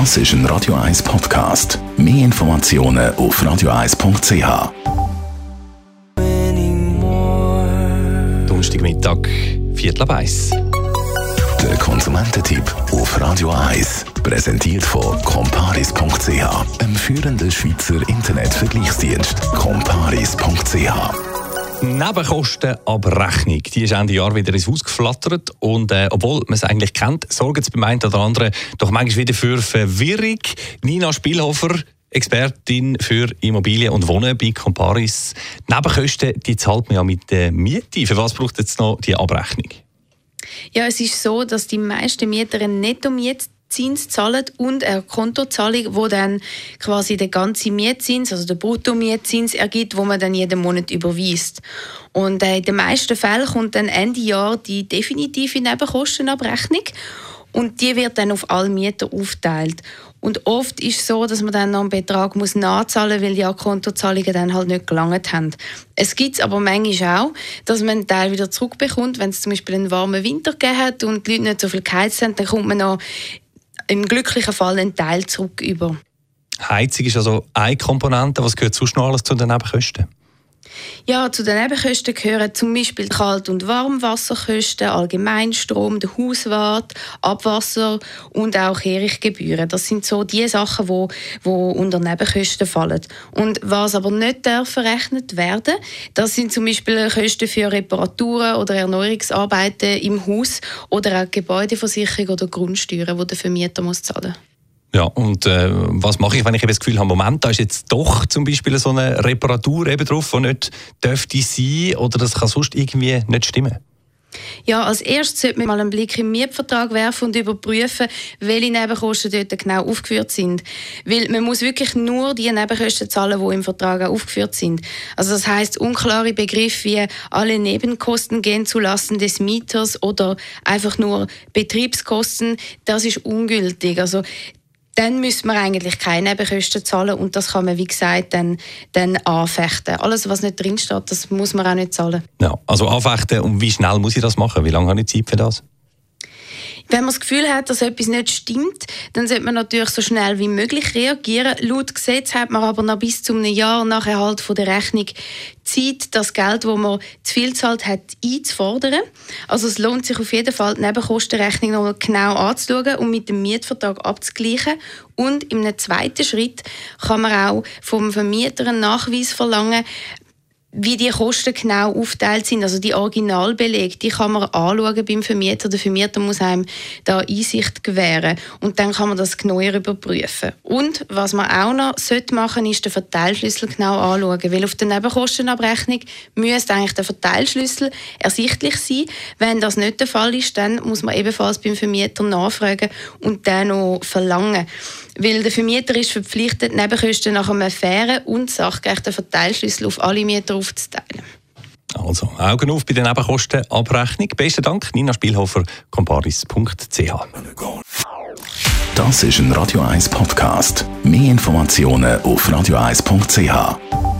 Das ist ein Radio 1 Podcast. Mehr Informationen auf radio1.ch. Donnerstagmittag, Viertel ab eins. Der Konsumententipp auf Radio 1. Präsentiert von comparis.ch, einem führenden Schweizer Internetvergleichsdienst. comparis.ch Nebenkostenabrechnung, die ist Ende Jahr wieder ins Haus geflattert und äh, obwohl man es eigentlich kennt, sorgt es beim einen oder anderen doch manchmal wieder für Verwirrung. Nina Spielhofer, Expertin für Immobilien und Wohnen bei Comparis. Nebenkosten, die zahlt man ja mit der Miete. Für was braucht jetzt noch die Abrechnung? Ja, es ist so, dass die meisten Mieter einen Netto-Mietzins zahlen und eine Kontozahlung, wo dann quasi der ganze Mietzins, also der Brutto-Mietzins ergibt, wo man dann jeden Monat überweist. Und äh, in den meisten Fällen kommt dann Ende Jahr die definitive Nebenkostenabrechnung und die wird dann auf alle Mieter aufteilt. Und oft ist es so, dass man dann noch einen Betrag muss nachzahlen muss, weil die Kontozahlungen dann halt nicht gelangt haben. Es gibt aber manchmal auch, dass man einen Teil wieder zurückbekommt, wenn es zum Beispiel einen warmen Winter gegeben hat und die Leute nicht so viel geheizt haben, dann kommt man noch im glücklichen Fall einen Teil zurück über. Heizung ist also eine Komponente. Was gehört sonst noch alles zu den Nebenkosten? Ja, zu den Nebenkosten gehören zum Beispiel Kalt- und Warmwasserkosten, Allgemeinstrom, der Hauswart, Abwasser und auch Kehrichtgebühren. Das sind so die Sachen, wo, wo unter Nebenkosten fallen. Und was aber nicht verrechnet werden, das sind zum Beispiel Kosten für Reparaturen oder Erneuerungsarbeiten im Haus oder auch Gebäudeversicherung oder Grundsteuern, die der Vermieter muss zahlen muss. Ja, und äh, was mache ich, wenn ich das Gefühl habe, Moment, da ist jetzt doch zum Beispiel so eine Reparatur eben drauf, die nicht dürfte sein oder das kann sonst irgendwie nicht stimmen? Ja, als erstes sollte man mal einen Blick im Mietvertrag werfen und überprüfen, welche Nebenkosten dort genau aufgeführt sind. Weil man muss wirklich nur die Nebenkosten zahlen, die im Vertrag auch aufgeführt sind. Also das heißt unklare Begriffe wie alle Nebenkosten gehen zulasten des Mieters oder einfach nur Betriebskosten, das ist ungültig. Also dann müssen wir eigentlich keine Nebenkosten zahlen und das kann man, wie gesagt, dann, dann anfechten. Alles, was nicht drinsteht, das muss man auch nicht zahlen. Ja, also anfechten und wie schnell muss ich das machen? Wie lange habe ich Zeit für das? Wenn man das Gefühl hat, dass etwas nicht stimmt, dann sollte man natürlich so schnell wie möglich reagieren. Laut Gesetz hat man aber noch bis zu einem Jahr nach Erhalt von der Rechnung Zeit, das Geld, das man zu viel zahlt hat, einzufordern. Also es lohnt sich auf jeden Fall, die Nebenkostenrechnung noch genau anzuschauen und mit dem Mietvertrag abzugleichen. Und im zweiten Schritt kann man auch vom Vermieter einen Nachweis verlangen, wie die Kosten genau aufteilt sind, also die Originalbelege, die kann man anschauen beim Vermieter. Der Vermieter muss einem da Einsicht gewähren und dann kann man das genauer überprüfen. Und was man auch noch sollte machen, ist den Verteilschlüssel genau anschauen, weil auf der Nebenkostenabrechnung müsste eigentlich der Verteilschlüssel ersichtlich sein. Wenn das nicht der Fall ist, dann muss man ebenfalls beim Vermieter nachfragen und den noch verlangen. Weil der Vermieter ist verpflichtet, Nebenkosten nach einem fairen und sachgerechten Verteilschlüssel auf alle Mieter aufzuteilen. Also, Augen auf bei der Nebenkostenabrechnung. Besten Dank, Nina Spielhofer, comparis.ch. Das ist ein Radio 1 Podcast. Mehr Informationen auf radio1.ch.